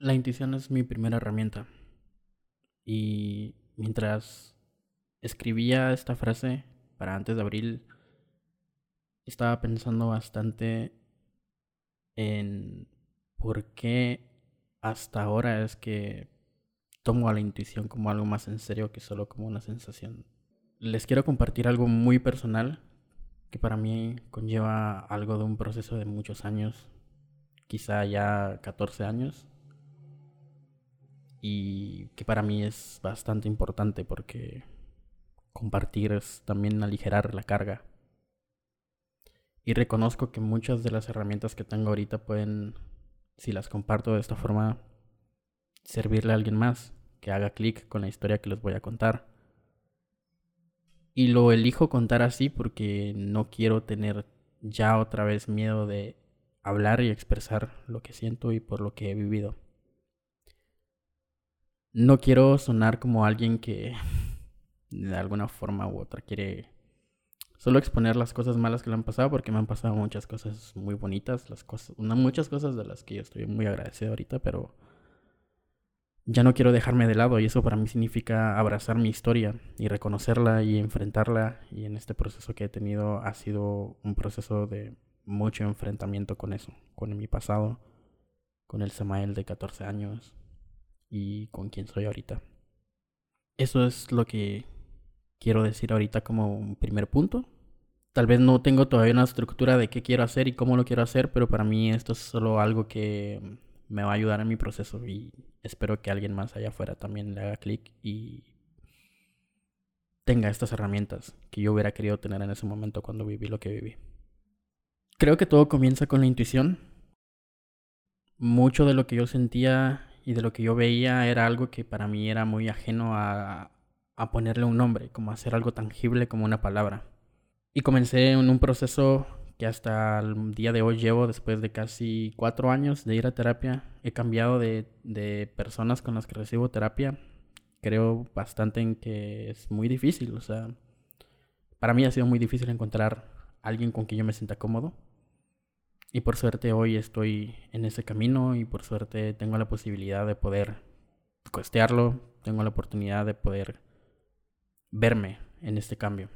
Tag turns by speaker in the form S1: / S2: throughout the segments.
S1: La intuición es mi primera herramienta. Y mientras escribía esta frase para antes de abril, estaba pensando bastante en por qué hasta ahora es que tomo a la intuición como algo más en serio que solo como una sensación. Les quiero compartir algo muy personal que para mí conlleva algo de un proceso de muchos años, quizá ya 14 años, y que para mí es bastante importante porque compartir es también aligerar la carga. Y reconozco que muchas de las herramientas que tengo ahorita pueden, si las comparto de esta forma, servirle a alguien más que haga clic con la historia que les voy a contar. Y lo elijo contar así porque no quiero tener ya otra vez miedo de hablar y expresar lo que siento y por lo que he vivido. No quiero sonar como alguien que de alguna forma u otra quiere solo exponer las cosas malas que le han pasado porque me han pasado muchas cosas muy bonitas, las cosas, muchas cosas de las que yo estoy muy agradecido ahorita, pero ya no quiero dejarme de lado y eso para mí significa abrazar mi historia y reconocerla y enfrentarla y en este proceso que he tenido ha sido un proceso de mucho enfrentamiento con eso, con mi pasado, con el Samael de 14 años y con quien soy ahorita. Eso es lo que quiero decir ahorita como un primer punto. Tal vez no tengo todavía una estructura de qué quiero hacer y cómo lo quiero hacer, pero para mí esto es solo algo que me va a ayudar en mi proceso y espero que alguien más allá afuera también le haga clic y tenga estas herramientas que yo hubiera querido tener en ese momento cuando viví lo que viví. Creo que todo comienza con la intuición. Mucho de lo que yo sentía y de lo que yo veía era algo que para mí era muy ajeno a, a ponerle un nombre, como hacer algo tangible como una palabra. Y comencé en un proceso que hasta el día de hoy llevo, después de casi cuatro años de ir a terapia, he cambiado de, de personas con las que recibo terapia. Creo bastante en que es muy difícil, o sea, para mí ha sido muy difícil encontrar alguien con quien yo me sienta cómodo. Y por suerte hoy estoy en ese camino y por suerte tengo la posibilidad de poder costearlo, tengo la oportunidad de poder verme en este cambio.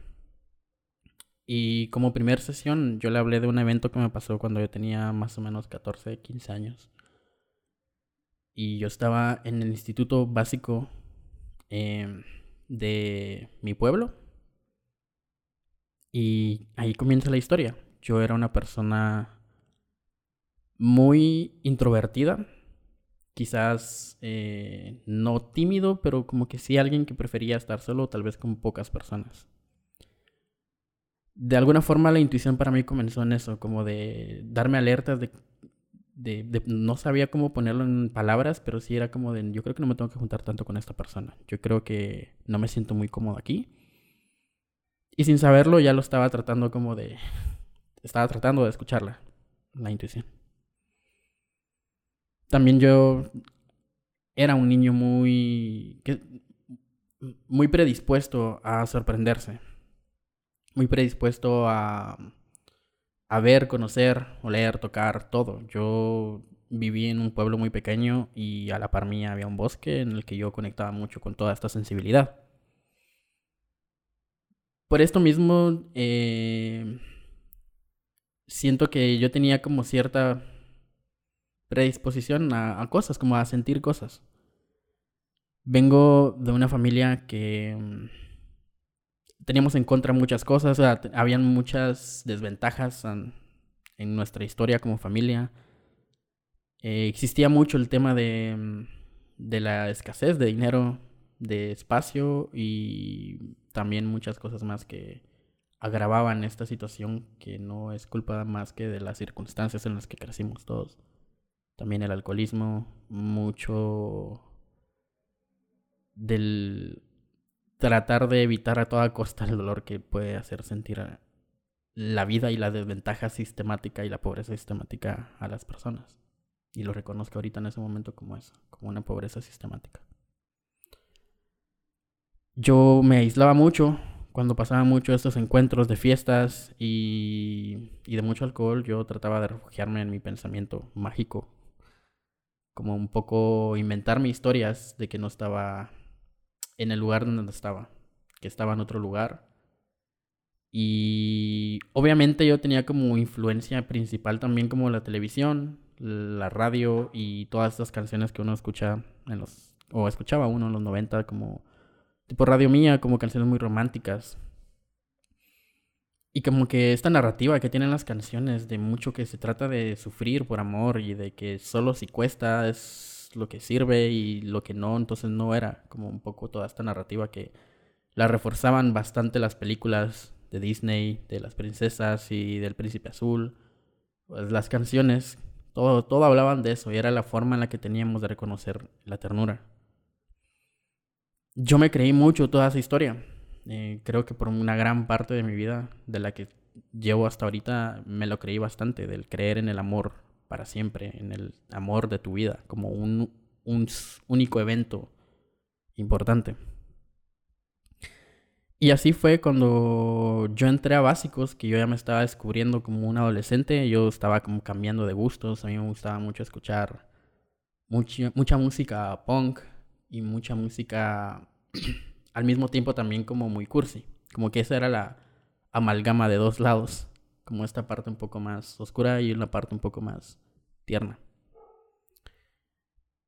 S1: Y como primera sesión yo le hablé de un evento que me pasó cuando yo tenía más o menos 14, 15 años. Y yo estaba en el instituto básico em, de mi pueblo. Y ahí comienza la historia. Yo era una persona muy introvertida. Quizás eh, no tímido, pero como que sí alguien que prefería estar solo, tal vez con pocas personas de alguna forma la intuición para mí comenzó en eso, como de darme alertas de, de, no sabía cómo ponerlo en palabras, pero sí era como de, yo creo que no me tengo que juntar tanto con esta persona, yo creo que no me siento muy cómodo aquí. Y sin saberlo ya lo estaba tratando como de, estaba tratando de escucharla, la intuición. También yo era un niño muy, muy predispuesto a sorprenderse muy predispuesto a, a ver, conocer, oler, tocar, todo. Yo viví en un pueblo muy pequeño y a la par mía había un bosque en el que yo conectaba mucho con toda esta sensibilidad. Por esto mismo, eh, siento que yo tenía como cierta predisposición a, cosas, como a sentir cosas. Vengo de una familia que teníamos en contra muchas cosas, habían muchas desventajas en, nuestra historia como familia. Eh, existía mucho el tema de, de la escasez de dinero, de espacio y también muchas cosas más que agravaban esta situación que no es culpa más que de las circunstancias en las que crecimos todos. También el alcoholismo, mucho del tratar de evitar a toda costa el dolor que puede hacer sentir la vida y la desventaja sistemática y la pobreza sistemática a las personas. Y lo reconozco ahorita en ese momento como eso, como una pobreza sistemática. Yo me aislaba mucho cuando pasaba mucho estos encuentros de fiestas y, y de mucho alcohol. Yo trataba de refugiarme en mi pensamiento mágico como un poco inventarme historias de que no estaba en el lugar donde estaba, que estaba en otro lugar. Y obviamente yo tenía como influencia principal también como la televisión, la radio y todas estas canciones que uno escucha en los o escuchaba uno en los 90 como tipo radio mía, como canciones muy románticas. Y como que esta narrativa que tienen las canciones de mucho que se trata de sufrir por amor y de que solo si cuesta es lo que sirve y lo que no, entonces no era como un poco toda esta narrativa que la reforzaban bastante las películas de Disney, de las princesas y del príncipe azul. Pues las canciones, todo, todo hablaban de eso y era la forma en la que teníamos de reconocer la ternura. Yo me creí mucho toda esa historia eh, creo que por una gran parte de mi vida, de la que llevo hasta ahorita, me lo creí bastante, del creer en el amor para siempre, en el amor de tu vida, como un, un único evento importante. Y así fue cuando yo entré a básicos, que yo ya me estaba descubriendo como un adolescente, yo estaba como cambiando de gustos, a mí me gustaba mucho escuchar mucha, mucha música punk y mucha música al mismo tiempo también como muy cursi. Como que esa era la amalgama de dos lados. Como esta parte un poco más oscura y una parte un poco más tierna.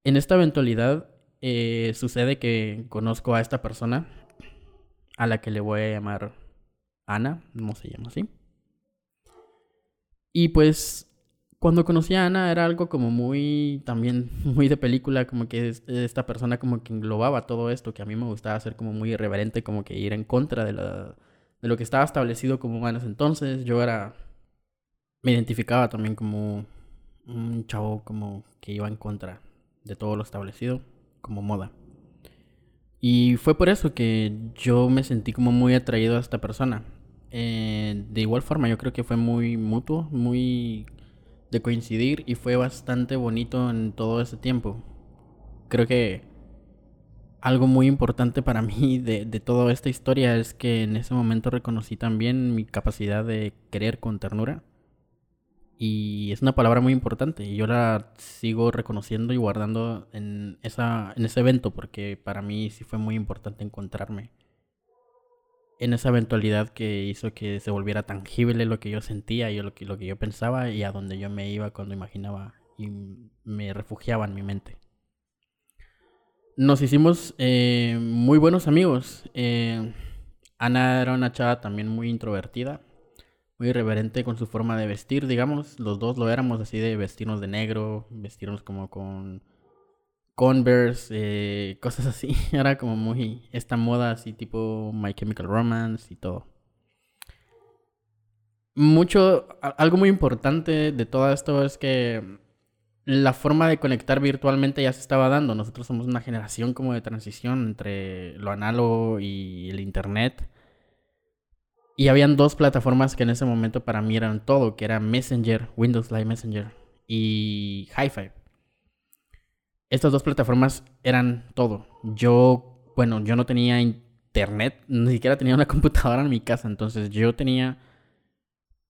S1: En esta eventualidad eh, sucede que conozco a esta persona a la que le voy a llamar Ana, no se llama así. Y pues cuando conocí a Ana era algo como muy, también muy de película, como que esta persona como que englobaba todo esto, que a mí me gustaba ser como muy irreverente, como que ir en contra de, la, de lo que estaba establecido como humanos entonces. Yo era, me identificaba también como un chavo como que iba en contra de todo lo establecido como moda. Y fue por eso que yo me sentí como muy atraído a esta persona. Eh, de igual forma, yo creo que fue muy mutuo, muy de coincidir y fue bastante bonito en todo ese tiempo. Creo que algo muy importante para mí de, de, toda esta historia es que en ese momento reconocí también mi capacidad de querer con ternura. Y es una palabra muy importante y yo la sigo reconociendo y guardando en, esa, en ese evento porque para mí sí fue muy importante encontrarme en esa eventualidad que hizo que se volviera tangible lo que yo sentía y lo que, lo que yo pensaba y a donde yo me iba cuando imaginaba y me refugiaba en mi mente. Nos hicimos eh, muy buenos amigos. Eh, Ana era una chava también muy introvertida, muy irreverente con su forma de vestir, digamos. Los dos lo éramos así de vestirnos de negro, vestirnos como con Converse, eh, cosas así. Era como muy esta moda así tipo My Chemical Romance y todo. Mucho, algo muy importante de todo esto es que la forma de conectar virtualmente ya se estaba dando. Nosotros somos una generación como de transición entre lo análogo y el internet. Y habían dos plataformas que en ese momento para mí eran todo, que era Messenger, Windows Live Messenger y HiFi estas dos plataformas eran todo. Yo, bueno, yo no tenía internet, ni siquiera tenía una computadora en mi casa, entonces yo tenía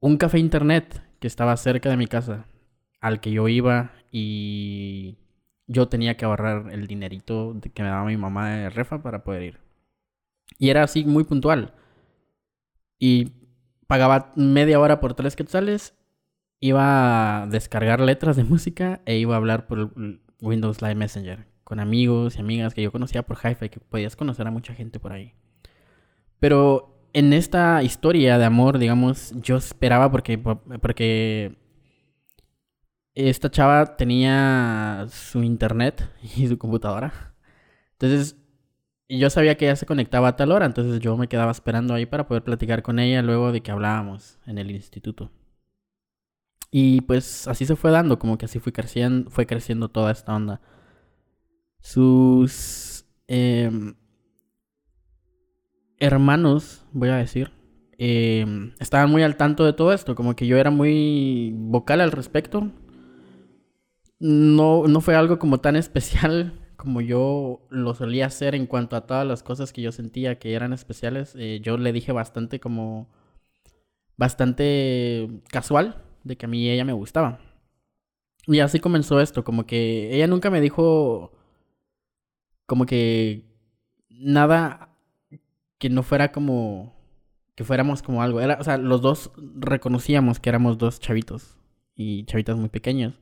S1: un café internet que estaba cerca de mi casa, al que yo iba y yo tenía que ahorrar el dinerito que me daba mi mamá de refa para poder ir. Y era así muy puntual. Y pagaba media hora por tres quetzales, iba a descargar letras de música e iba a hablar por Windows Live Messenger con amigos y amigas que yo conocía por hi que podías conocer a mucha gente por ahí. Pero en esta historia de amor, digamos, yo esperaba porque, porque esta chava tenía su internet y su computadora. Entonces, yo sabía que ella se conectaba a tal hora, entonces yo me quedaba esperando ahí para poder platicar con ella luego de que hablábamos en el instituto. Y pues así se fue dando, como que así fue creciendo, fue creciendo toda esta onda. Sus em, hermanos, voy a decir, em, estaban muy al tanto de todo esto, como que yo era muy vocal al respecto. No, no fue algo como tan especial como yo lo solía hacer en cuanto a todas las cosas que yo sentía que eran especiales. Eh, yo le dije bastante como... bastante casual de que a mí ella me gustaba. Y así comenzó esto, como que ella nunca me dijo como que nada que no fuera como que fuéramos como algo. Era, o sea, los dos reconocíamos que éramos dos chavitos y chavitas muy pequeños.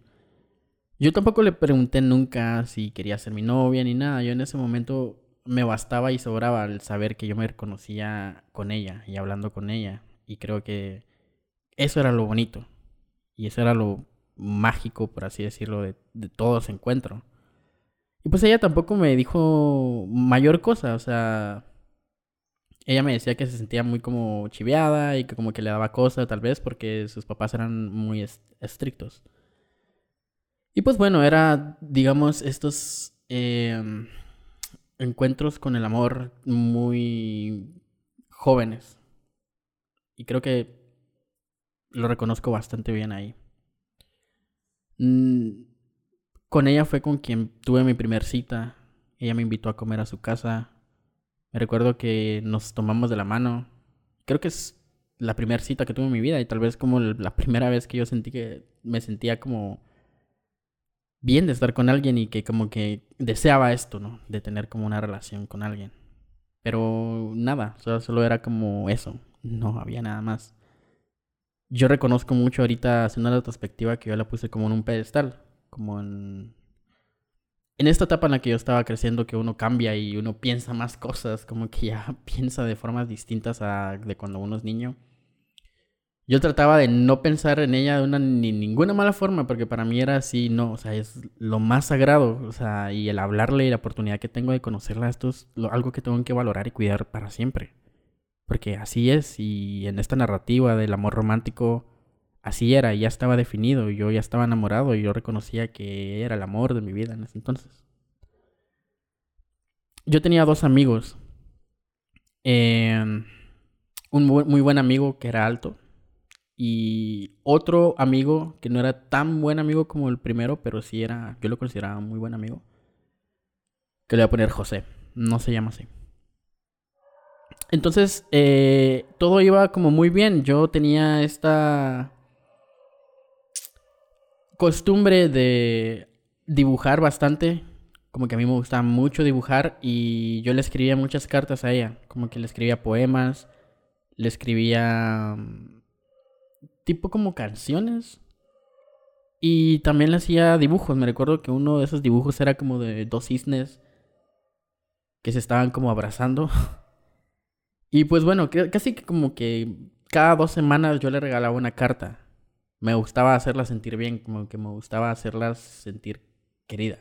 S1: Yo tampoco le pregunté nunca si quería ser mi novia ni nada. Yo en ese momento me bastaba y sobraba el saber que yo me reconocía con ella y hablando con ella. Y creo que eso era lo bonito. Y eso era lo mágico, por así decirlo, de, de todo encuentro. Y pues ella tampoco me dijo mayor cosa, o sea, ella me decía que se sentía muy como chiveada y que como que le daba cosa tal vez porque sus papás eran muy estrictos. Y pues bueno, era, digamos, estos em, encuentros con el amor muy jóvenes. Y creo que lo reconozco bastante bien ahí. Mm, con ella fue con quien tuve mi primer cita. Ella me invitó a comer a su casa. Me recuerdo que nos tomamos de la mano. Creo que es la primera cita que tuve en mi vida y tal vez como la primera vez que yo sentí que me sentía como bien de estar con alguien y que como que deseaba esto, ¿no? De tener como una relación con alguien. Pero nada, solo, solo era como eso, no había nada más. Yo reconozco mucho ahorita haciendo la retrospectiva que yo la puse como en un pedestal como en, en esta etapa en la que yo estaba creciendo, que uno cambia y uno piensa más cosas, como que ya piensa de formas distintas a de cuando uno es niño. Yo trataba de no pensar en ella de una ni ninguna mala forma, porque para mí era así, no, o sea, es lo más sagrado, o sea, y el hablarle y la oportunidad que tengo de conocerla, esto es algo que tengo que valorar y cuidar para siempre. Porque así es, y en esta narrativa del amor romántico, así era, ya estaba definido, yo ya estaba enamorado y yo reconocía que era el amor de mi vida en ese entonces. Yo tenía dos amigos. Em, un muy buen amigo que era alto y otro amigo que no era tan buen amigo como el primero, pero sí era, yo lo consideraba muy buen amigo, que le voy a poner José, no se llama así. Entonces, eh, todo iba como muy bien. Yo tenía esta costumbre de dibujar bastante. Como que a mí me gustaba mucho dibujar y yo le escribía muchas cartas a ella. Como que le escribía poemas, le escribía mm, tipo como canciones. Y también le hacía dibujos. Me recuerdo que uno de esos dibujos era como de dos cisnes que se estaban como abrazando. y pues bueno, casi como que cada dos semanas yo le regalaba una carta me gustaba hacerla sentir bien, como que me gustaba hacerla sentir querida.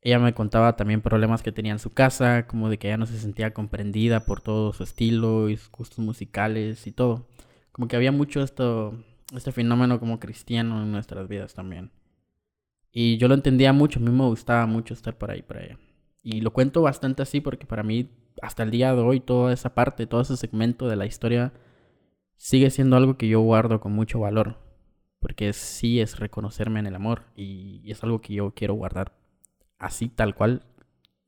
S1: Ella me contaba también problemas que tenía en su casa, como de que ella no se sentía comprendida por todo su estilo y sus gustos musicales y todo. Como que había mucho esto, este fenómeno como cristiano en nuestras vidas también. Y yo lo entendía mucho, a mí me gustaba mucho estar por ahí, por ella. Y lo cuento bastante así porque para mí, hasta el día de hoy, toda esa parte, todo ese segmento de la historia sigue siendo algo que yo guardo con mucho valor porque sí es reconocerme en el amor y, es algo que yo quiero guardar así tal cual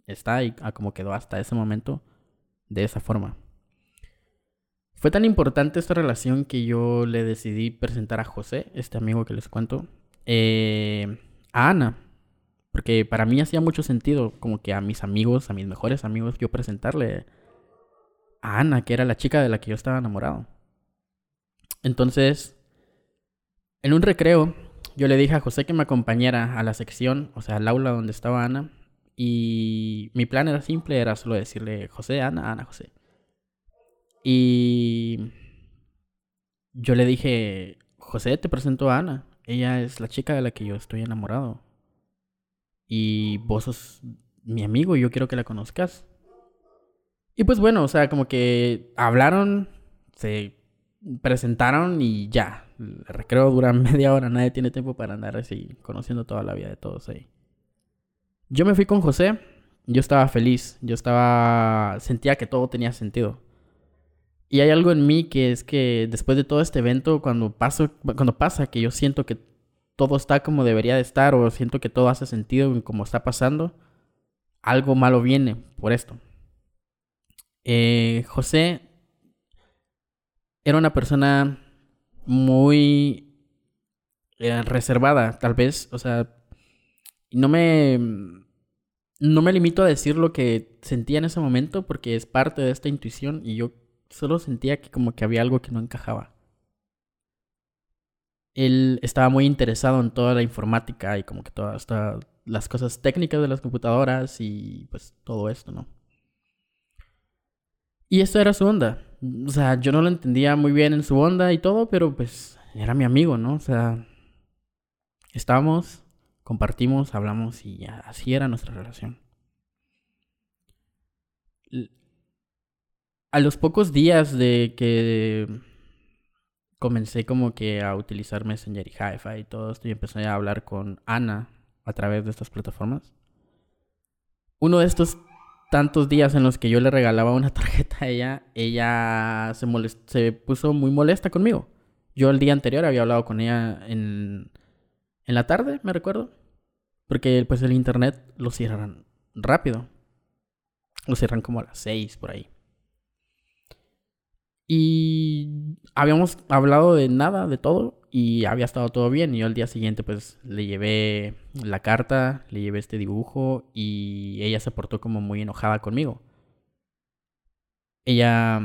S1: está y como quedó hasta ese momento de esa forma. Fue tan importante esta relación que yo le decidí presentar a José, este amigo que les cuento, eh, a Ana. Porque para mí hacía mucho sentido como que a mis amigos, a mis mejores amigos, yo presentarle a Ana, que era la chica de la que yo estaba enamorado. Entonces, en un recreo, yo le dije a José que me acompañara a la sección, o sea, al aula donde estaba Ana. Y mi plan era simple, era solo decirle José, Ana, Ana, José. Y yo le dije, José, te presento a Ana. Ella es la chica de la que yo estoy enamorado. Y vos sos mi amigo y yo quiero que la conozcas. Y pues bueno, o sea, como que hablaron, se presentaron y ya. El recreo dura media hora, nadie tiene tiempo para andar así conociendo toda la vida de todos ahí. Yo me fui con José, yo estaba feliz, yo estaba sentía que todo tenía sentido. Y hay algo en mí que es que después de todo este evento, cuando paso, cuando pasa que yo siento que todo está como debería de estar o siento que todo hace sentido en como está pasando, algo malo viene por esto. Eh, José era una persona muy eh, reservada, tal vez, o sea, no me no me limito a decir lo que sentía en ese momento porque es parte de esta intuición y yo solo sentía que como que había algo que no encajaba. Él estaba muy interesado en toda la informática y como que todas las cosas técnicas de las computadoras y pues todo esto, ¿no? Y esto era su onda. O sea, yo no lo entendía muy bien en su onda y todo, pero pues era mi amigo, ¿no? O sea, estábamos, compartimos, hablamos y así era nuestra relación. A los pocos días de que comencé como que a utilizar Messenger y Hi-Fi y todo esto y empecé a hablar con Ana a través de estas plataformas. Uno de estos tantos días en los que yo le regalaba una tarjeta a ella, ella se, puso muy molesta conmigo. Yo el día anterior había hablado con ella en, en la tarde, me recuerdo. Porque pues el internet lo cierran rápido. Lo cierran como a las 6 por ahí. Y habíamos hablado de nada, de todo, y había estado todo bien. Y yo al día siguiente, pues le llevé la carta, le llevé este dibujo, y ella se portó como muy enojada conmigo. Ella,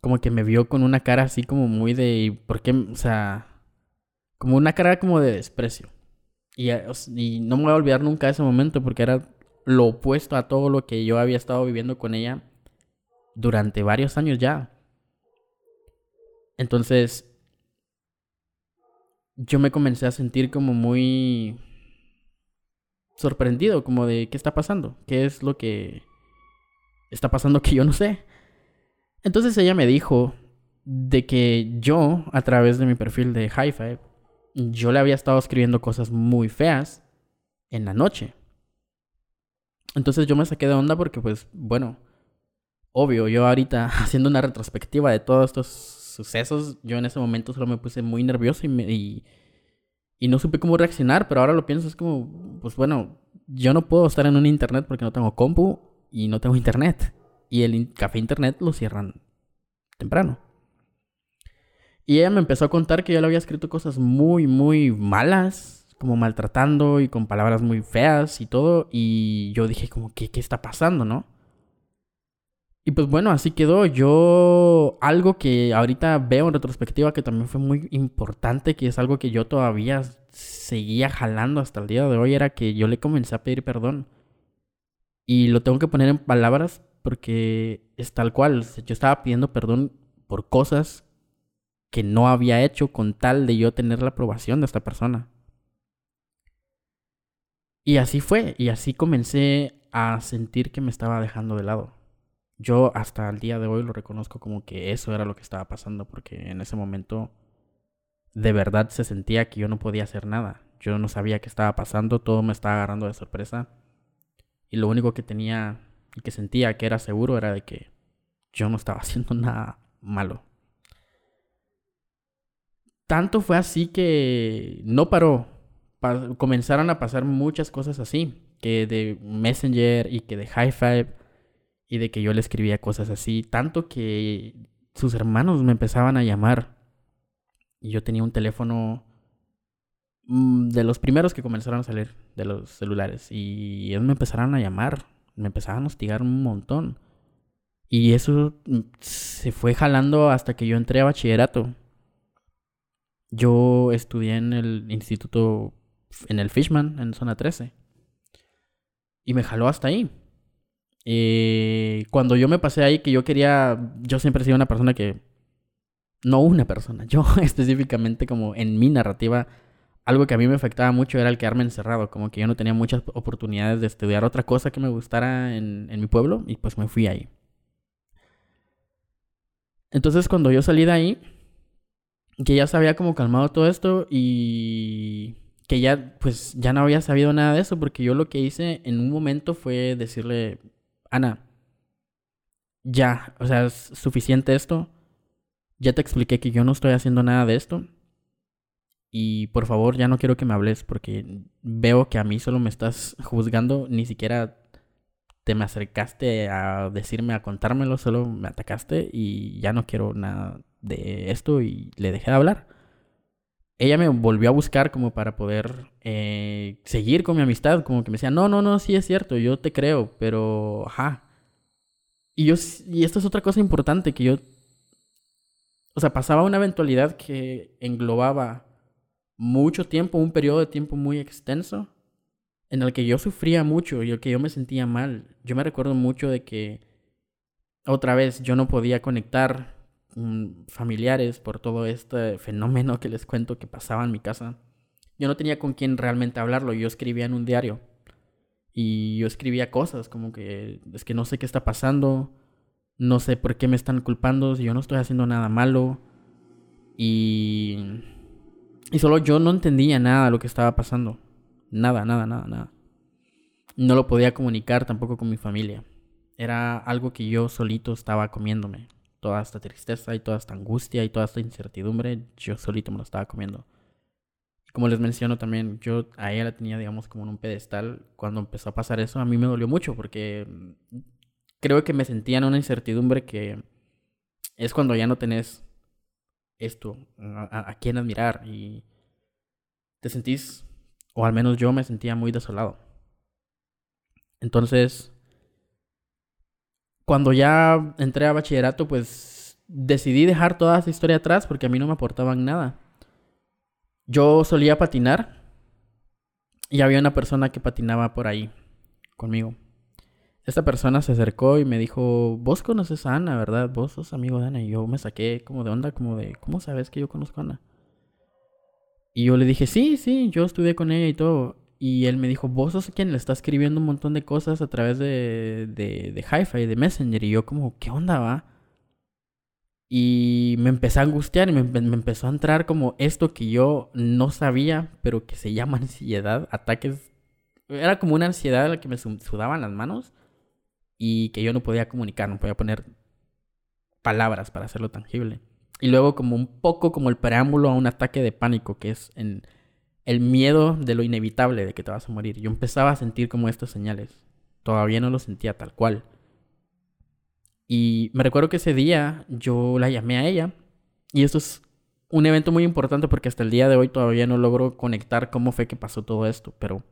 S1: como que me vio con una cara así, como muy de. ¿Por qué? O sea, como una cara como de desprecio. Y, y no me voy a olvidar nunca ese momento porque era lo opuesto a todo lo que yo había estado viviendo con ella durante varios años ya. Entonces, yo me comencé a sentir como muy sorprendido, como de qué está pasando, qué es lo que está pasando que yo no sé. Entonces ella me dijo de que yo, a través de mi perfil de hi yo le había estado escribiendo cosas muy feas en la noche. Entonces yo me saqué de onda porque, pues, bueno, obvio, yo ahorita haciendo una retrospectiva de todos estos sucesos, yo en ese momento solo me puse muy nervioso y, y, no supe cómo reaccionar, pero ahora lo pienso, es como, pues bueno, yo no puedo estar en un internet porque no tengo compu y no tengo internet. Y el café internet lo cierran temprano. Y ella me empezó a contar que yo le había escrito cosas muy, muy malas, como maltratando y con palabras muy feas y todo. Y yo dije como, ¿qué, qué está pasando, no? Y pues bueno, así quedó. Yo, algo que ahorita veo en retrospectiva que también fue muy importante, que es algo que yo todavía seguía jalando hasta el día de hoy, era que yo le comencé a pedir perdón. Y lo tengo que poner en palabras porque es tal cual. Yo estaba pidiendo perdón por cosas que no había hecho con tal de yo tener la aprobación de esta persona. Y así fue, y así comencé a sentir que me estaba dejando de lado yo hasta el día de hoy lo reconozco como que eso era lo que estaba pasando, porque en ese momento de verdad se sentía que yo no podía hacer nada. Yo no sabía qué estaba pasando, todo me estaba agarrando de sorpresa. Y lo único que tenía y que sentía que era seguro era de que yo no estaba haciendo nada malo. Tanto fue así que no paró. comenzaron a pasar muchas cosas así. Que de Messenger y que de High Five y de que yo le escribía cosas así, tanto que sus hermanos me empezaban a llamar. Y yo tenía un teléfono mm, de los primeros que comenzaron a salir de los celulares y ellos me empezaron a llamar, me empezaban a hostigar un montón. Y eso mm, se fue jalando hasta que yo entré a bachillerato. Yo estudié en el instituto, en el Fishman, en zona 13. Y me jaló hasta ahí. Eh, cuando yo me pasé ahí, que yo quería, yo siempre he sido una persona que, no una persona, yo específicamente como en mi narrativa, algo que a mí me afectaba mucho era el quedarme encerrado, como que yo no tenía muchas oportunidades de estudiar otra cosa que me gustara en, mi pueblo y pues me fui ahí. Entonces cuando yo salí de ahí, que ya se había como calmado todo esto y que ya pues ya no había sabido nada de eso porque yo lo que hice en un momento fue decirle Ana, ya, o sea, es suficiente esto. Ya te expliqué que yo no estoy haciendo nada de esto. Y por favor, ya no quiero que me hables porque veo que a mí solo me estás juzgando, ni siquiera te me acercaste a decirme, a contármelo, solo me atacaste y ya no quiero nada de esto y le dejé de hablar. Ella me volvió a buscar como para poder eh, seguir con mi amistad, como que me decía, no, no, no, sí es cierto, yo te creo, pero, ajá. Y yo, y esto es otra cosa importante, que yo, o sea, pasaba una eventualidad que englobaba mucho tiempo, un periodo de tiempo muy extenso, en el que yo sufría mucho y el que yo me sentía mal. Yo me recuerdo mucho de que, otra vez, yo no podía conectar Familiares por todo este fenómeno que les cuento que pasaba en mi casa. Yo no tenía con quién realmente hablarlo, yo escribía en un diario. Y yo escribía cosas como que es que no sé qué está pasando, no sé por qué me están culpando si yo no estoy haciendo nada malo. Y y solo yo no entendía nada de lo que estaba pasando. Nada, nada, nada, nada. No lo podía comunicar tampoco con mi familia. Era algo que yo solito estaba comiéndome toda esta tristeza y toda esta angustia y toda esta incertidumbre, yo solito me lo estaba comiendo. Como les menciono también, yo a ella la tenía, digamos, como en un pedestal. Cuando empezó a pasar eso, a mí me dolió mucho porque mm, creo que me sentía en una incertidumbre que es cuando ya no tenés esto, a, a quién admirar y te sentís, o al menos yo me sentía muy desolado. Entonces, cuando ya entré a bachillerato, pues decidí dejar toda esa historia atrás porque a mí no me aportaban nada. Yo solía patinar y había una persona que patinaba por ahí conmigo. Esta persona se acercó y me dijo, vos conoces a Ana, ¿verdad? Vos sos amigo de Ana. Y yo me saqué como de onda, como de, ¿cómo sabes que yo conozco a Ana? Y yo le dije, sí, sí, yo estudié con ella y todo. Y él me dijo, vos sos quien le está escribiendo un montón de cosas a través de, de, de Hi-Fi, de Messenger. Y yo como, ¿qué onda va? Y me empecé a angustiar y me, me, empezó a entrar como esto que yo no sabía, pero que se llama ansiedad, ataques. Era como una ansiedad a la que me sudaban las manos y que yo no podía comunicar, no podía poner palabras para hacerlo tangible. Y luego como un poco como el preámbulo a un ataque de pánico, que es en el miedo de lo inevitable de que te vas a morir. Yo empezaba a sentir como estas señales. Todavía no lo sentía tal cual. Y me recuerdo que ese día yo la llamé a ella. Y esto es un evento muy importante porque hasta el día de hoy todavía no logro conectar cómo fue que pasó todo esto. Pero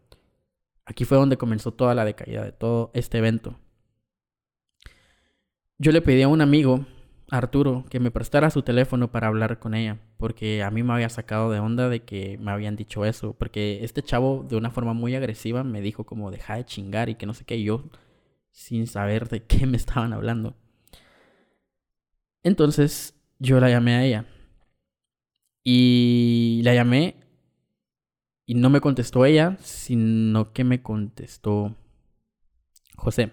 S1: aquí fue donde comenzó toda la decaída de todo este evento. Yo le pedí a un amigo Arturo que me prestara su teléfono para hablar con ella, porque a mí me había sacado de onda de que me habían dicho eso, porque este chavo de una forma muy agresiva me dijo como deja de chingar y que no sé qué, yo sin saber de qué me estaban hablando. Entonces yo la llamé a ella y la llamé y no me contestó ella, sino que me contestó José.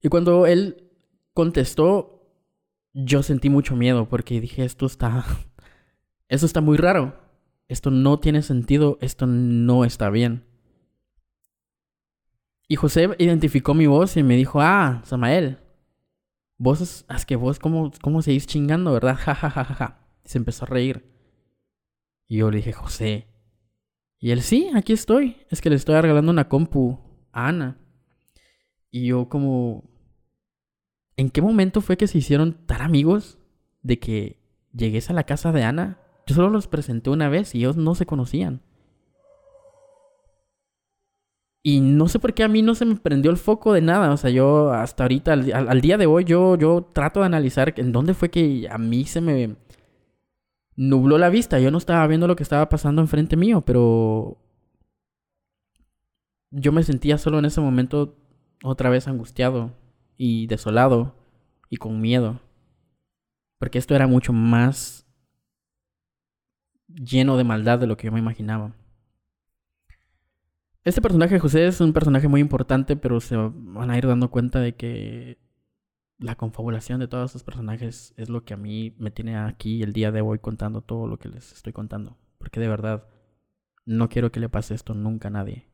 S1: Y cuando él contestó, yo sentí mucho miedo porque dije, esto está, esto está muy raro, esto no tiene sentido, esto no está bien. Y José identificó mi voz y me dijo, ah, Samael, vos es, que vos cómo, cómo seguís chingando, ¿verdad? Ja, ja, ja, ja, ja. Y se empezó a reír. Y yo le dije, José. Y él, sí, aquí estoy. Es que le estoy regalando una compu a Ana. Y yo como, ¿En qué momento fue que se hicieron tan amigos de que llegues a la casa de Ana? Yo solo los presenté una vez y ellos no se conocían. Y no sé por qué a mí no se me prendió el foco de nada. O sea, yo hasta ahorita, al, día de hoy, yo, yo trato de analizar en dónde fue que a mí se me nubló la vista. Yo no estaba viendo lo que estaba pasando enfrente mío, pero yo me sentía solo en ese momento otra vez angustiado y desolado y con miedo. Porque esto era mucho más lleno de maldad de lo que yo me imaginaba. Este personaje de José es un personaje muy importante, pero se van a ir dando cuenta de que la confabulación de todos estos personajes es lo que a mí me tiene aquí el día de hoy contando todo lo que les estoy contando. Porque de verdad, no quiero que le pase esto nunca a nadie.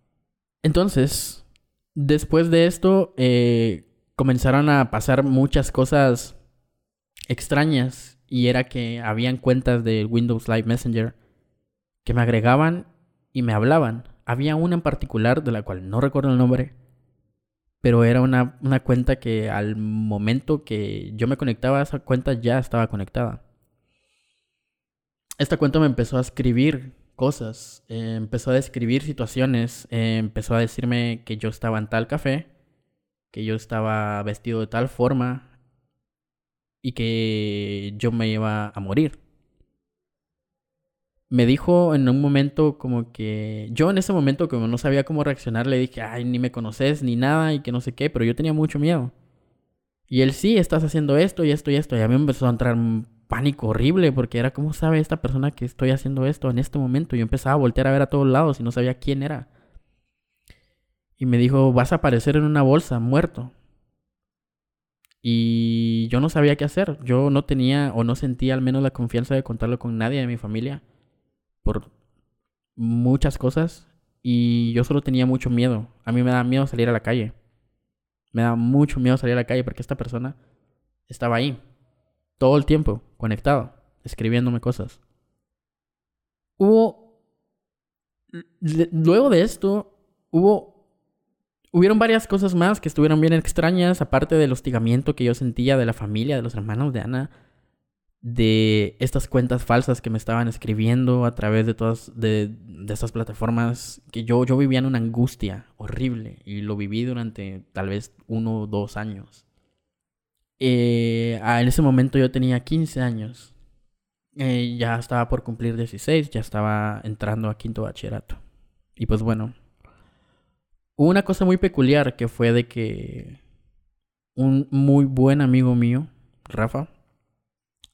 S1: Entonces, después de esto, eh, comenzaron a pasar muchas cosas extrañas y era que habían cuentas de Windows Live Messenger que me agregaban y me hablaban. Había una en particular de la cual no recuerdo el nombre, pero era una, una cuenta que al momento que yo me conectaba esa cuenta ya estaba conectada. esta cuenta me empezó a escribir cosas, eh, empezó a describir situaciones, eh, empezó a decirme que yo estaba en tal café, que yo estaba vestido de tal forma y que yo me iba a morir. Me dijo en un momento como que yo en ese momento como no sabía cómo reaccionar le dije, ay, ni me conoces ni nada y que no sé qué, pero yo tenía mucho miedo. Y él sí, estás haciendo esto y esto y esto. Y a mí me empezó a entrar pánico horrible porque era, ¿cómo sabe esta persona que estoy haciendo esto en este momento? Yo empezaba a voltear a ver a todos lados y no sabía quién era. Y me dijo, vas a aparecer en una bolsa, muerto. Y yo no sabía qué hacer. Yo no tenía o no sentía al menos la confianza de contarlo con nadie de mi familia. Por muchas cosas. Y yo solo tenía mucho miedo. A mí me da miedo salir a la calle. Me da mucho miedo salir a la calle porque esta persona estaba ahí todo el tiempo conectado, escribiéndome cosas. Hubo, luego de esto, hubo, hubieron varias cosas más que estuvieron bien extrañas, aparte del hostigamiento que yo sentía de la familia, de los hermanos de Ana, de estas cuentas falsas que me estaban escribiendo a través de todas, de, de estas plataformas, que yo, yo vivía en una angustia horrible y lo viví durante tal vez uno o dos años. Eh, en ese momento yo tenía 15 años. Eh, ya estaba por cumplir 16, ya estaba entrando a quinto bachillerato. Y pues bueno, hubo una cosa muy peculiar que fue de que un muy buen amigo mío, Rafa,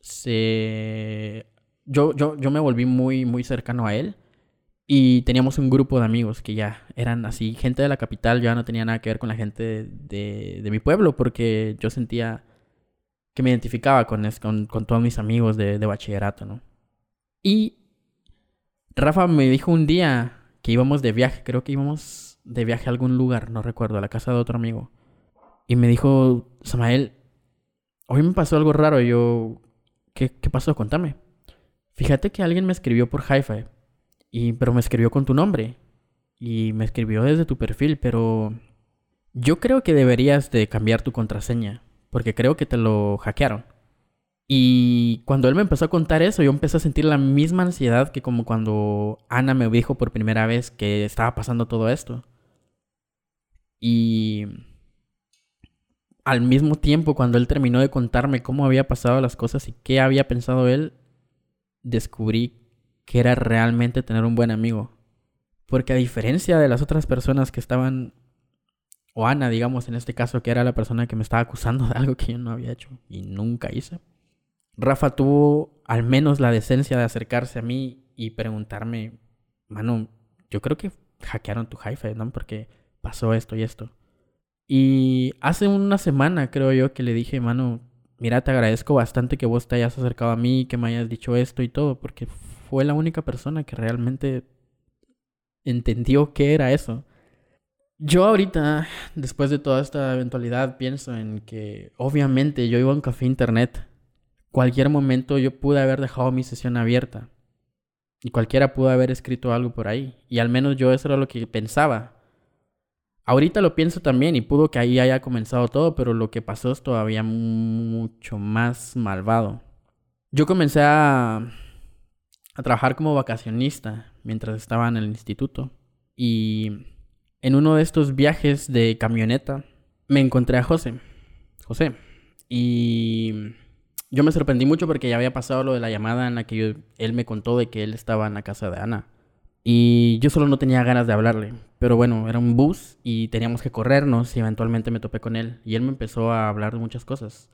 S1: se... Yo, yo, yo me volví muy, muy cercano a él. Y teníamos un grupo de amigos que ya eran así, gente de la capital, ya no tenía nada que ver con la gente de, de mi pueblo, porque yo sentía que me identificaba con, con, con todos mis amigos de, de, bachillerato, ¿no? Y Rafa me dijo un día que íbamos de viaje, creo que íbamos de viaje a algún lugar, no recuerdo, a la casa de otro amigo. Y me dijo, Samael, hoy me pasó algo raro. Y yo, ¿qué, pasó? Contame. Fíjate que alguien me escribió por hi-fi, y, pero me escribió con tu nombre. Y me escribió desde tu perfil, pero yo creo que deberías de cambiar tu contraseña porque creo que te lo hackearon. Y cuando él me empezó a contar eso, yo empecé a sentir la misma ansiedad que como cuando Ana me dijo por primera vez que estaba pasando todo esto. Y al mismo tiempo, cuando él terminó de contarme cómo había pasado las cosas y qué había pensado él, descubrí que era realmente tener un buen amigo. Porque a diferencia de las otras personas que estaban o Ana, digamos, en este caso, que era la persona que me estaba acusando de algo que yo no había hecho y nunca hice. Rafa tuvo al menos la decencia de acercarse a mí y preguntarme, mano, yo creo que hackearon tu hi ¿no? Porque pasó esto y esto. Y hace una semana creo yo que le dije, mano, mira, te agradezco bastante que vos te hayas acercado a mí, que me hayas dicho esto y todo, porque fue la única persona que realmente entendió qué era eso. Yo ahorita, después de toda esta eventualidad, pienso en que obviamente yo iba a un café internet. Cualquier momento yo pude haber dejado mi sesión abierta. Y cualquiera pudo haber escrito algo por ahí. Y al menos yo eso era lo que pensaba. Ahorita lo pienso también y pudo que ahí haya comenzado todo, pero lo que pasó es todavía mucho más malvado. Yo comencé a, a trabajar como vacacionista mientras estaba en el instituto. Y en uno de estos viajes de camioneta, me encontré a José. José. Y yo me sorprendí mucho porque ya había pasado lo de la llamada en la que él me contó de que él estaba en la casa de Ana. Y yo solo no tenía ganas de hablarle. Pero bueno, era un bus y teníamos que corrernos y eventualmente me topé con él. Y él me empezó a hablar de muchas cosas.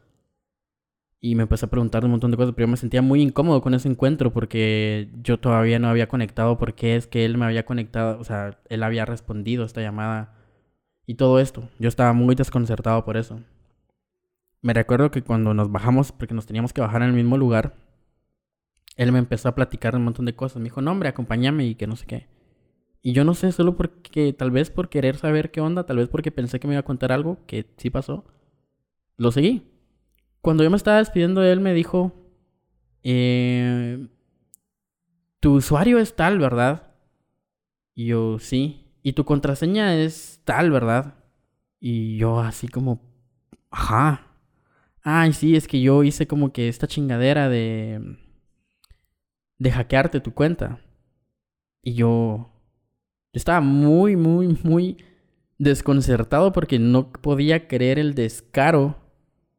S1: Y me empezó a preguntar un montón de cosas, pero yo me sentía muy incómodo con ese encuentro porque yo todavía no había conectado porque es que él me había conectado, o sea, él había respondido a esta llamada y todo esto. Yo estaba muy desconcertado por eso. Me recuerdo que cuando nos bajamos, porque nos teníamos que bajar en el mismo lugar, él me empezó a platicar un montón de cosas. Me dijo, no, hombre, acompáñame y que no sé qué. Y yo no sé, solo porque, tal vez por querer saber qué onda, tal vez porque pensé que me iba a contar algo, que sí pasó, lo seguí. Cuando yo me estaba despidiendo de él, me dijo, eh, tu usuario es tal, ¿verdad? Y yo, sí. Y tu contraseña es tal, ¿verdad? Y yo así como, ajá. Ay, sí, es que yo hice como que esta chingadera de... de hackearte tu cuenta. Y yo, estaba muy, muy, muy desconcertado porque no podía creer el descaro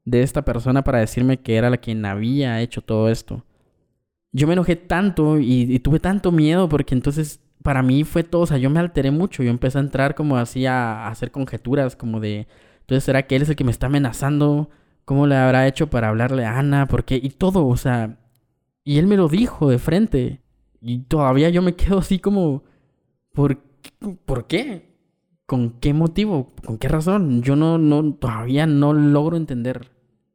S1: de esta persona para decirme que era la quien había hecho todo esto. Yo me enojé tanto y, tuve tanto miedo porque entonces para mí fue todo, o sea, yo me alteré mucho, yo empecé a entrar como así a, hacer conjeturas, como de, entonces será que él es el que me está amenazando, ¿cómo le habrá hecho para hablarle a Ana? ¿Por qué? Y todo, o sea, y él me lo dijo de frente. Y todavía yo me quedo así como, ¿por, ¿por qué? ¿Con qué motivo? ¿Con qué razón? Yo no, no, todavía no logro entender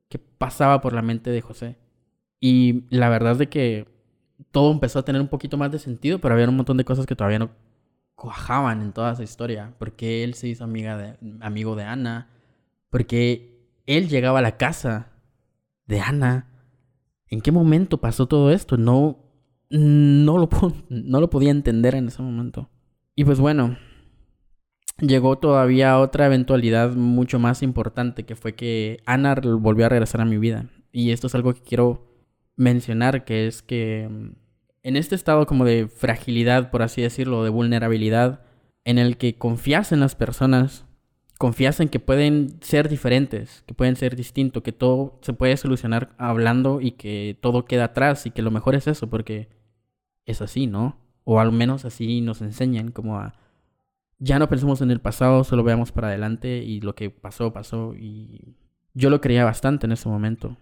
S1: qué pasaba por la mente de José. Y la verdad es de que todo empezó a tener un poquito más de sentido, pero había un montón de cosas que todavía no cuajaban en toda esa historia. Porque él se hizo amiga de, amigo de Ana, porque él llegaba a la casa de Ana. ¿En qué momento pasó todo esto? No, no lo, podía entender en ese momento. Y pues bueno, llegó todavía otra eventualidad mucho más importante, que fue que Ana volvió a regresar a mi vida. Y esto es algo que quiero mencionar, que es que mm, en este estado como de fragilidad, por así decirlo, de vulnerabilidad, en el que confías en las personas, confías en que pueden ser diferentes, que pueden ser distintos, que todo se puede solucionar hablando y que todo queda atrás y que lo mejor es eso, porque es así, ¿no? O al menos así nos enseñan como a ya no pensemos en el pasado, solo veamos para adelante y lo que pasó, pasó. Y yo lo creía bastante en ese momento.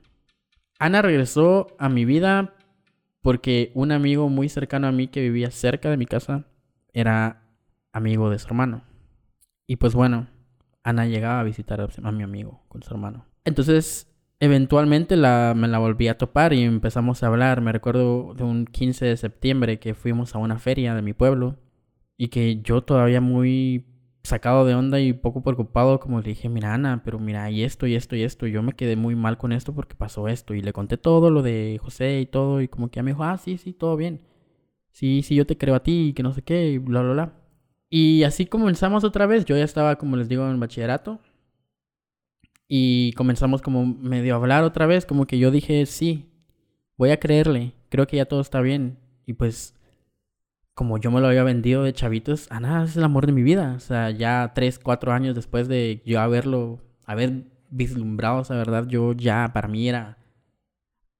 S1: Ana regresó a mi vida porque un amigo muy cercano a mí que vivía cerca de mi casa era amigo de su hermano. Y pues bueno, Ana llegaba a visitar a mi amigo con su hermano. Entonces, eventualmente la, me la volví a topar y empezamos a hablar. Me recuerdo de un 15 de septiembre que fuimos a una feria de mi pueblo y que yo todavía muy sacado de onda y poco preocupado, como le dije, mira Ana, pero mira, y esto, y esto, y esto, yo me quedé muy mal con esto porque pasó esto, y le conté todo lo de José y todo, y como que me dijo, ah, sí, sí, todo bien, sí, sí, yo te creo a ti, y que no sé qué, y bla, bla, bla. Y así comenzamos otra vez, yo ya estaba, como les digo, en bachillerato, y comenzamos como medio a hablar otra vez, como que yo dije, sí, voy a creerle, creo que ya todo está bien, y pues como yo me lo había vendido de chavitos, Ana es el amor de mi vida. O sea, ya tres, cuatro años después de yo haberlo, haber vislumbrado esa verdad, yo ya, para mí era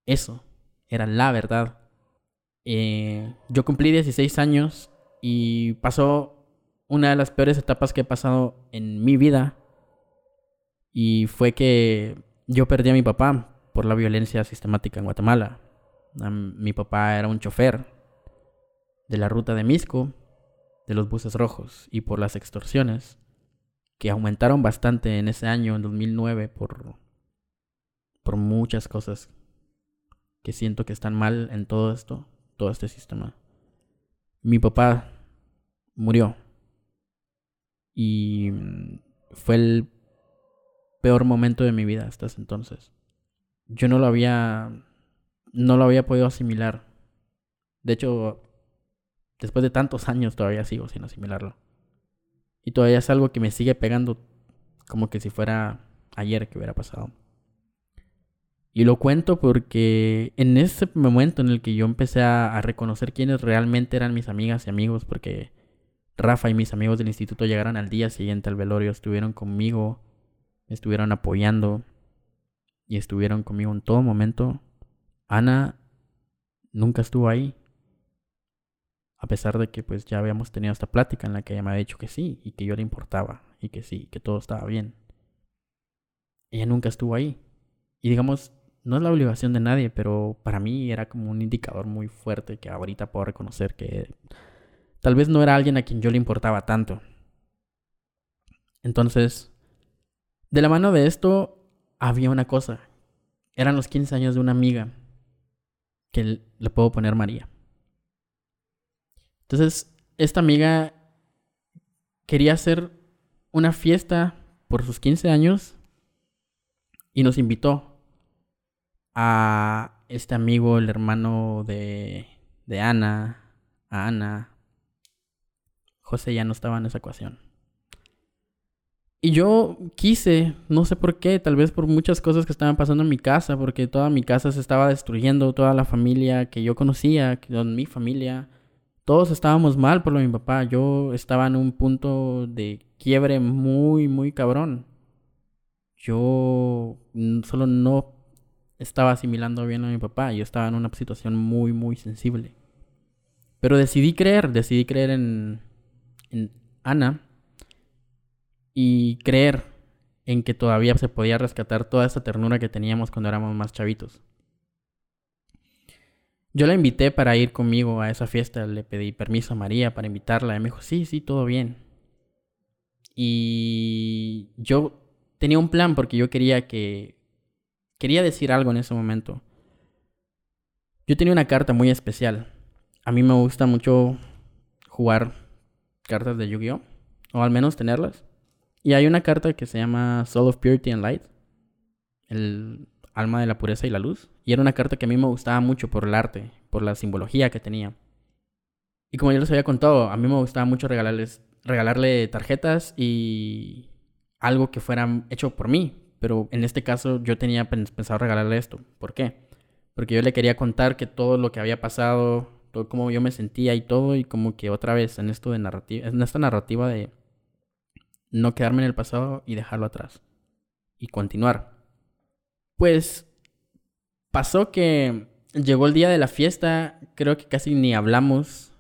S1: eso, era la verdad. Eh, yo cumplí 16 años y pasó una de las peores etapas que he pasado en mi vida. Y fue que yo perdí a mi papá por la violencia sistemática en Guatemala. mi papá era un chofer de la ruta de Misco, de los buses rojos y por las extorsiones, que aumentaron bastante en ese año, en 2009, por, por muchas cosas que siento que están mal en todo esto, todo este sistema. Mi papá murió y fue el peor momento de mi vida hasta ese entonces. Yo no lo había no lo había podido asimilar. De hecho, después de tantos años todavía sigo sin asimilarlo. Y todavía es algo que me sigue pegando como que si fuera ayer que hubiera pasado. Y lo cuento porque en ese momento en el que yo empecé a, reconocer quiénes realmente eran mis amigas y amigos, porque Rafa y mis amigos del instituto llegaron al día siguiente al velorio, estuvieron conmigo, estuvieron apoyando y estuvieron conmigo en todo momento. Ana nunca estuvo ahí. A pesar de que pues ya habíamos tenido esta plática en la que ella me había dicho que sí y que yo le importaba y que sí, que todo estaba bien. Ella nunca estuvo ahí. Y digamos, no es la obligación de nadie, pero para mí era como un indicador muy fuerte que ahorita puedo reconocer que tal vez no era alguien a quien yo le importaba tanto. Entonces, de la mano de esto había una cosa. Eran los 15 años de una amiga que le puedo poner María. Entonces, esta amiga quería hacer una fiesta por sus 15 años y nos invitó a este amigo, el hermano de, de Ana, a Ana. José ya no estaba en esa ecuación. Y yo quise, no sé por qué, tal vez por muchas cosas que estaban pasando en mi casa, porque toda mi casa se estaba destruyendo, toda la familia que yo conocía, mi familia, todos estábamos mal por lo de mi papá. Yo estaba en un punto de quiebre muy, muy cabrón. Yo solo no estaba asimilando bien a mi papá, yo estaba en una situación muy, muy sensible. Pero decidí creer, decidí creer en, en Ana y creer en que todavía se podía rescatar toda esa ternura que teníamos cuando éramos más chavitos. Yo la invité para ir conmigo a esa fiesta, le pedí permiso a María para invitarla y me dijo, sí, sí, todo bien. Y yo tenía un plan porque yo quería que... Quería decir algo en ese momento. Yo tenía una carta muy especial. A mí me gusta mucho jugar cartas de Yu-Gi-Oh! O al menos tenerlas. Y hay una carta que se llama Soul of Purity and Light. El alma de la pureza y la luz. Y era una carta que a mí me gustaba mucho por el arte, por la simbología que tenía. Y como yo les había contado, a mí me gustaba mucho regalarles, regalarle tarjetas y algo que fuera hecho por mí. Pero en este caso yo tenía pensado regalarle esto. ¿Por qué? Porque yo le quería contar que todo lo que había pasado, todo cómo yo me sentía y todo, y como que otra vez en esto de narrativa, en esta narrativa de no quedarme en el pasado y dejarlo atrás. Y continuar. Pues pasó que llegó el día de la fiesta, creo que casi ni hablamos.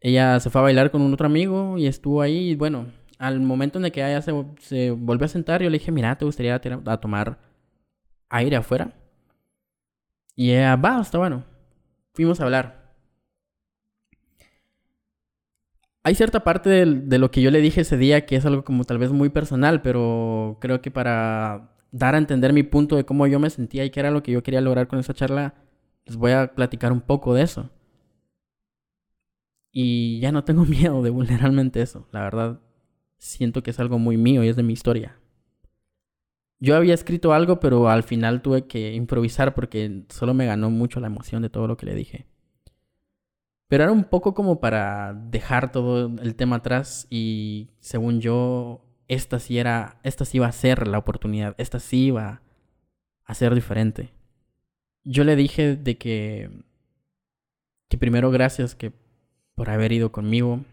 S1: Ella se fue a bailar con un otro amigo y estuvo ahí. Y bueno, al momento en que ella se, se volvió a sentar, yo le dije, mira, ¿te gustaría a tomar aire afuera? Y ella, va, está bueno. Fuimos a hablar. Hay cierta parte de, lo que yo le dije ese día que es algo como tal vez muy personal, pero creo que para dar a entender mi punto de cómo yo me sentía y qué era lo que yo quería lograr con esa charla, les voy a platicar un poco de eso. Y ya no tengo miedo de vulneralmente eso. La verdad, siento que es algo muy mío y es de mi historia. Yo había escrito algo, pero al final tuve que improvisar porque solo me ganó mucho la emoción de todo lo que le dije. Pero era un poco como para dejar todo el tema atrás y según yo, esta sí era, esta sí iba a ser la oportunidad, esta sí iba a ser diferente. Yo le dije de que, que primero gracias que por haber ido conmigo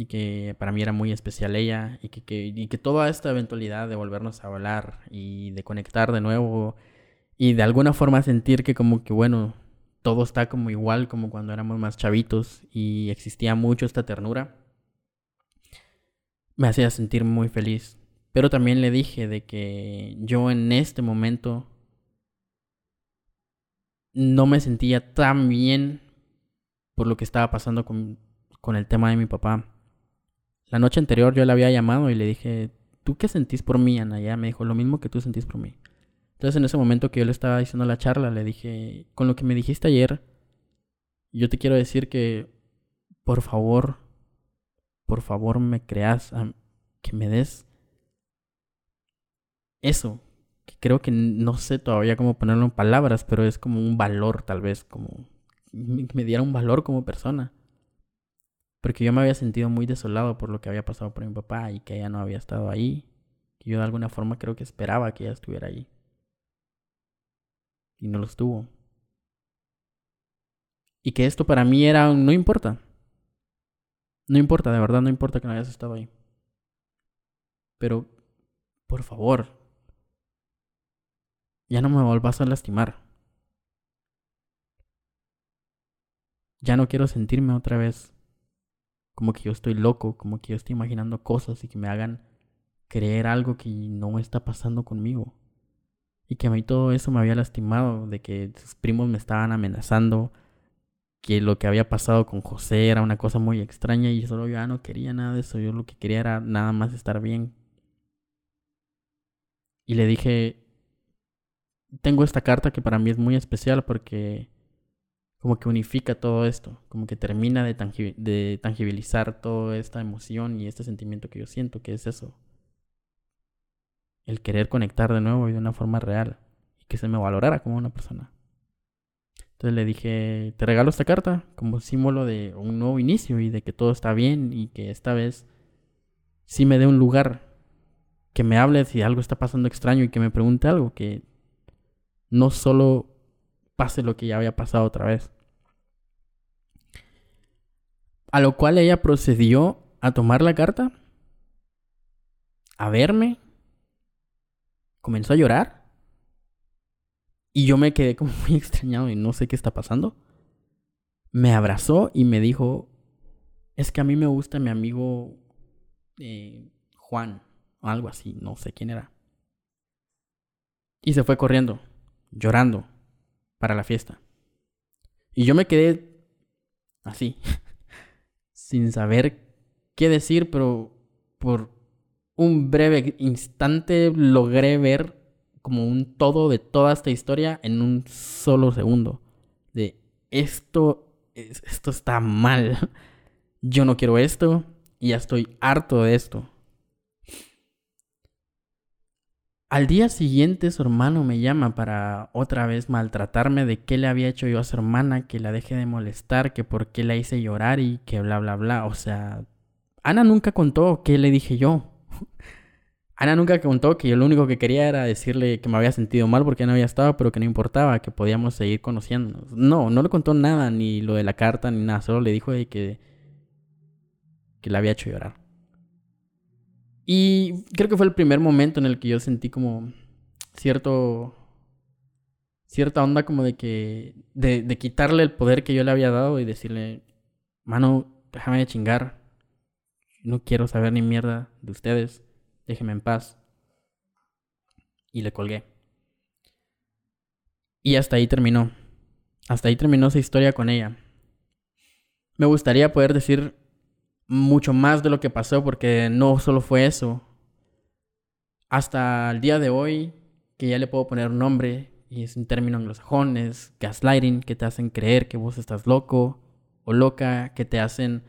S1: y que para mí era muy especial ella y que, que, y que toda esta eventualidad de volvernos a hablar y de conectar de nuevo y de alguna forma sentir que como que bueno, todo está como igual como cuando éramos más chavitos y existía mucho esta ternura, me hacía sentir muy feliz. Pero también le dije de que yo en este momento no me sentía tan bien por lo que estaba pasando con, con el tema de mi papá. La noche anterior yo le había llamado y le dije, ¿tú qué sentís por mí, Ana? Ya me dijo, lo mismo que tú sentís por mí. Entonces en ese momento que yo le estaba diciendo la charla, le dije, con lo que me dijiste ayer, yo te quiero decir que, por favor, por favor me creas, que me des eso, que creo que no sé todavía cómo ponerlo en palabras, pero es como un valor tal vez, como me diera un valor como persona. Porque yo me había sentido muy desolado por lo que había pasado por mi papá y que ella no había estado ahí. Que yo de alguna forma creo que esperaba que ella estuviera ahí y no lo estuvo. Y que esto para mí era no importa. No importa, de verdad no importa que no hayas estado ahí. Pero, por favor, ya no me volvas a lastimar. Ya no quiero sentirme otra vez como que yo estoy loco, como que yo estoy imaginando cosas y que me hagan creer algo que no está pasando conmigo. Y que a mí todo eso me había lastimado, de que sus primos me estaban amenazando, que lo que había pasado con José era una cosa muy extraña y solo yo ya no quería nada de eso, yo lo que quería era nada más estar bien. Y le dije, tengo esta carta que para mí es muy especial porque como que unifica todo esto, como que termina de, tangibilizar toda esta emoción y este sentimiento que yo siento, que es eso, el querer conectar de nuevo y de una forma real y que se me valorara como una persona. Entonces le dije, te regalo esta carta como símbolo de un nuevo inicio y de que todo está bien y que esta vez sí me dé un lugar, que me hable si algo está pasando extraño y que me pregunte algo, que no solo pase lo que ya había pasado otra vez. A lo cual ella procedió a tomar la carta, a verme, comenzó a llorar y yo me quedé como muy extrañado y no sé qué está pasando. Me abrazó y me dijo, es que a mí me gusta mi amigo eh, Juan o algo así, no sé quién era. Y se fue corriendo, llorando, para la fiesta. Y yo me quedé así, sin saber qué decir, pero por un breve instante logré ver como un todo de toda esta historia en un solo segundo. De esto, esto está mal. Yo no quiero esto y ya estoy harto de esto. Al día siguiente su hermano me llama para otra vez maltratarme de qué le había hecho yo a su hermana, que la deje de molestar, que por qué la hice llorar y que bla bla bla. O sea, Ana nunca contó qué le dije yo. Ana nunca contó que yo lo único que quería era decirle que me había sentido mal porque no había estado, pero que no importaba, que podíamos seguir conociéndonos. No, no le contó nada, ni lo de la carta, ni nada. Solo le dijo que, que la había hecho llorar. Y creo que fue el primer momento en el que yo sentí como cierto. cierta onda como de que. de, quitarle el poder que yo le había dado y decirle, mano, déjame de chingar. No quiero saber ni mierda de ustedes déjeme en paz. Y le colgué. Y hasta ahí terminó. Hasta ahí terminó esa historia con ella. Me gustaría poder decir mucho más de lo que pasó porque no solo fue eso. Hasta el día de hoy, que ya le puedo poner un nombre, y es un término anglosajón, es gaslighting, que te hacen creer que vos estás loco o loca, que te hacen,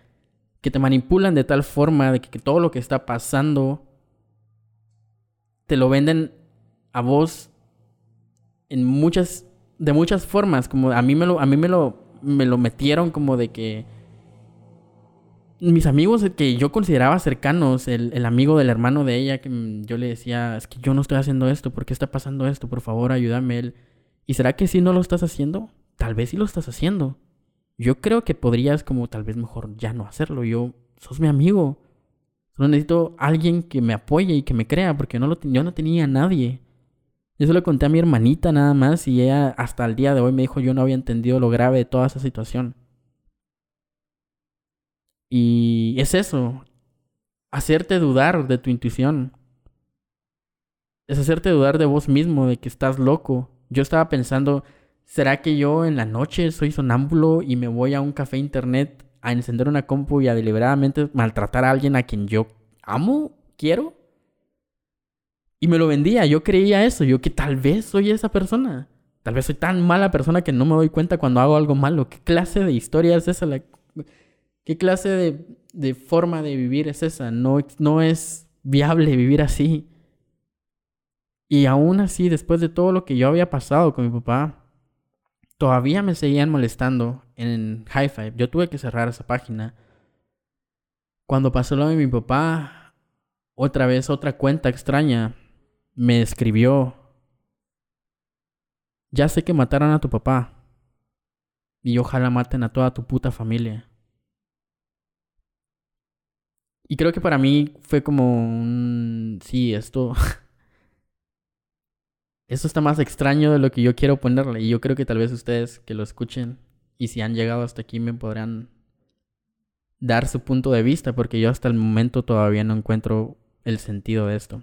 S1: que te manipulan de tal forma de que todo lo que está pasando te lo venden a vos en muchas, de muchas formas. Como a mí me lo, a mí me lo, me lo metieron como de que mis amigos que yo consideraba cercanos, el, el, amigo del hermano de ella, que yo le decía, es que yo no estoy haciendo esto, ¿por qué está pasando esto? Por favor, ayúdame. Él. ¿Y será que si no lo estás haciendo? Tal vez sí lo estás haciendo. Yo creo que podrías como tal vez mejor ya no hacerlo. Yo, sos mi amigo. Solo necesito alguien que me apoye y que me crea, porque no lo, yo no tenía a nadie. Yo se lo conté a mi hermanita nada más y ella hasta el día de hoy me dijo yo no había entendido lo grave de toda esa situación. Y es eso, hacerte dudar de tu intuición. Es hacerte dudar de vos mismo, de que estás loco. Yo estaba pensando, ¿será que yo en la noche soy sonámbulo y me voy a un café internet a encender una compu y a deliberadamente maltratar a alguien a quien yo amo, quiero. Y me lo vendía, yo creía eso, yo que tal vez soy esa persona. Tal vez soy tan mala persona que no me doy cuenta cuando hago algo malo. ¿Qué clase de historia es esa? ¿Qué clase de, de, forma de vivir es esa? No, no es viable vivir así. Y aún así, después de todo lo que yo había pasado con mi papá, todavía me seguían molestando en hi Yo tuve que cerrar esa página. Cuando pasó lo de mi papá, otra vez otra cuenta extraña me escribió. Ya sé que mataron a tu papá. Y ojalá maten a toda tu puta familia. Y creo que para mí fue como un... Sí, esto... Eso está más extraño de lo que yo quiero ponerle. Y yo creo que tal vez ustedes que lo escuchen y si han llegado hasta aquí me podrán dar su punto de vista, porque yo hasta el momento todavía no encuentro el sentido de esto.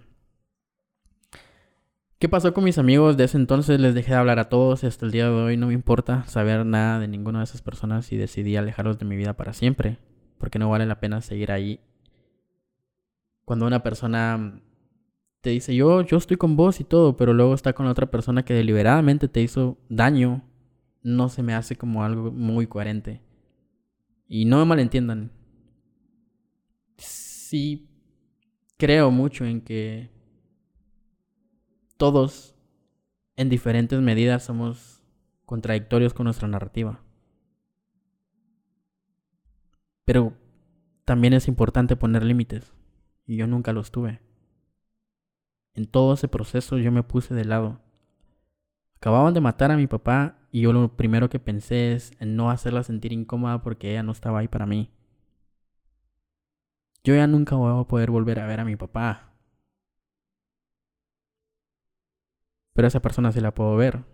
S1: ¿Qué pasó con mis amigos de ese entonces? Les dejé de hablar a todos y hasta el día de hoy no me importa saber nada de ninguna de esas personas y decidí alejarlos de mi vida para siempre, porque no vale la pena seguir ahí. Cuando una persona te dice, yo, yo estoy con vos y todo, pero luego está con otra persona que deliberadamente te hizo daño, no se me hace como algo muy coherente. Y no me malentiendan. Sí creo mucho en que todos, en diferentes medidas, somos contradictorios con nuestra narrativa. Pero también es importante poner límites. Y yo nunca los tuve. En todo ese proceso yo me puse de lado. Acababan de matar a mi papá y yo lo primero que pensé es en no hacerla sentir incómoda porque ella no estaba ahí para mí. Yo ya nunca voy a poder volver a ver a mi papá. Pero a esa persona sí la puedo ver.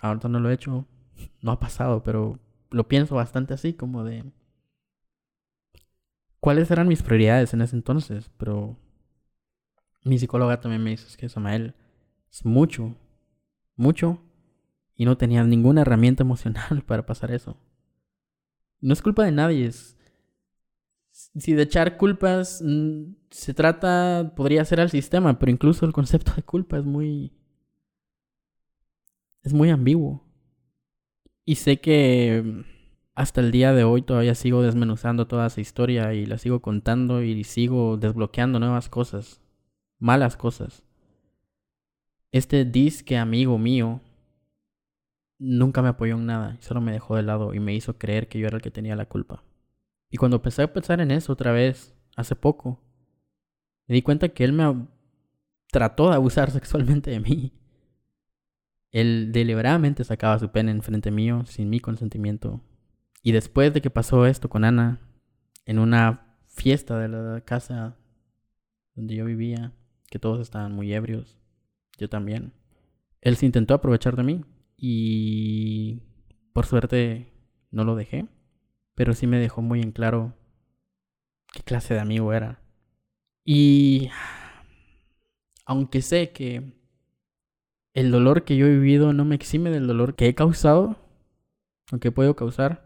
S1: Ahorita no lo he hecho, no ha pasado, pero lo pienso bastante así, como de... ¿Cuáles eran mis prioridades en ese entonces? Pero mi psicóloga también me dice que Samael es mucho, mucho, y no tenía ninguna herramienta emocional para pasar eso. No es culpa de nadie. Si de echar culpas mm, se trata, podría ser al sistema, pero incluso el concepto de culpa es muy... es muy ambiguo. Y sé que hasta el día de hoy todavía sigo desmenuzando toda esa historia y la sigo contando y sigo desbloqueando nuevas cosas, malas cosas. Este disque amigo mío nunca me apoyó en nada, solo me dejó de lado y me hizo creer que yo era el que tenía la culpa. Y cuando empecé a pensar en eso otra vez, hace poco, me di cuenta que él me trató de abusar sexualmente de mí. Él deliberadamente sacaba su pene enfrente mío sin mi consentimiento y después de que pasó esto con Ana, en una fiesta de la casa donde yo vivía, que todos estaban muy ebrios, yo también, él se intentó aprovechar de mí y por suerte no lo dejé, pero sí me dejó muy en claro qué clase de amigo era. Y aunque sé que el dolor que yo he vivido no me exime del dolor que he causado, aunque puedo causar,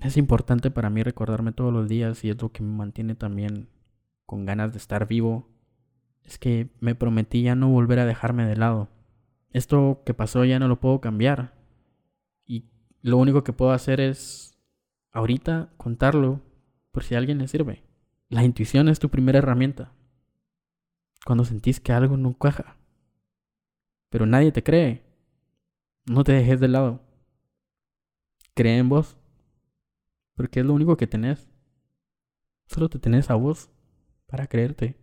S1: es importante para mí recordarme todos los días y es lo que me mantiene también con ganas de estar vivo. Es que me prometí ya no volver a dejarme de lado. Esto que pasó ya no lo puedo cambiar. Y lo único que puedo hacer es ahorita contarlo por si a alguien le sirve. La intuición es tu primera herramienta. Cuando sentís que algo no cuaja. Pero nadie te cree. No te dejes de lado. Cree en vos. Porque es lo único que tenés. Solo te tenés a vos para creerte.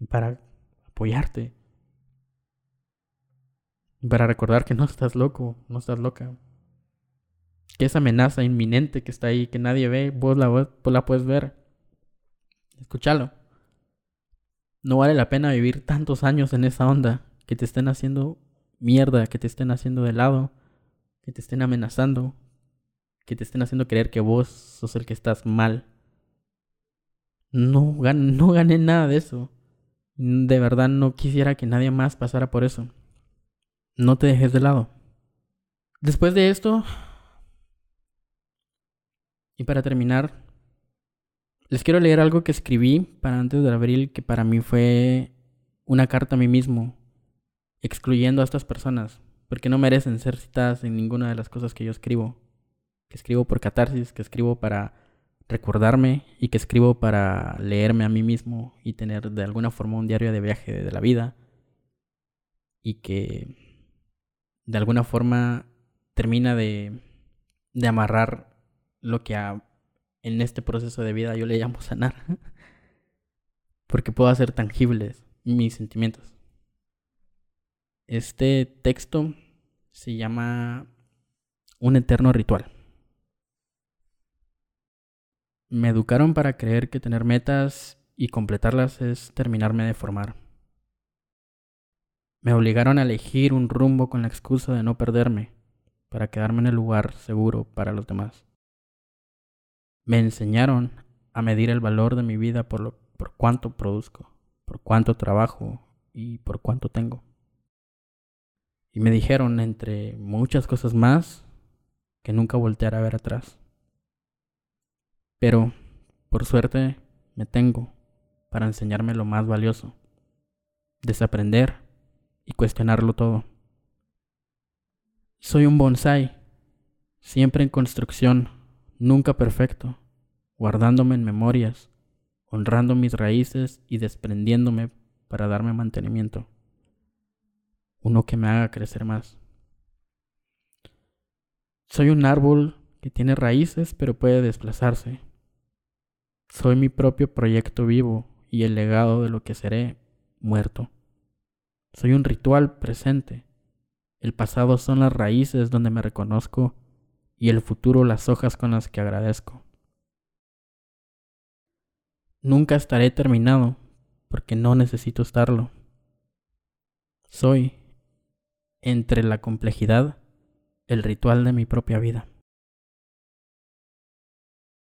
S1: Y para apoyarte. Y para recordar que no estás loco, no estás loca. Que esa amenaza inminente que está ahí, que nadie ve, vos la, vos la puedes ver. Escúchalo. No vale la pena vivir tantos años en esa onda que te estén haciendo mierda, que te estén haciendo de lado, que te estén amenazando, que te estén haciendo creer que vos sos el que estás mal. No, gané nada de eso. De verdad no quisiera que nadie más pasara por eso. No te dejes de lado. Después de esto, y para terminar, les quiero leer algo que escribí para antes de abril que para mí fue una carta a mí mismo, excluyendo a estas personas, porque no merecen ser citadas en ninguna de las cosas que yo escribo que escribo por catarsis, que escribo para recordarme y que escribo para leerme a mí mismo y tener de alguna forma un diario de viaje de la vida y que de alguna forma termina de, amarrar lo que en este proceso de vida yo le llamo sanar porque puedo hacer tangibles mis sentimientos. Este texto se llama Un eterno ritual. Me educaron para creer que tener metas y completarlas es terminarme de formar. Me obligaron a elegir un rumbo con la excusa de no perderme, para quedarme en el lugar seguro para los demás. Me enseñaron a medir el valor de mi vida por, lo, por cuánto produzco, por cuánto trabajo y por cuánto tengo. Y me dijeron, entre muchas cosas más, que nunca volteara a ver atrás. Pero, por suerte, me tengo para enseñarme lo más valioso, desaprender y cuestionarlo todo. Soy un bonsai, siempre en construcción, nunca perfecto, guardándome en memorias, honrando mis raíces y desprendiéndome para darme mantenimiento. Uno que me haga crecer más. Soy un árbol que tiene raíces pero puede desplazarse Soy mi propio proyecto vivo y el legado de lo que seré muerto. Soy un ritual presente. El pasado son las raíces donde me reconozco y el futuro las hojas con las que agradezco. Nunca estaré terminado porque no necesito estarlo. Soy, entre la complejidad, el ritual de mi propia vida.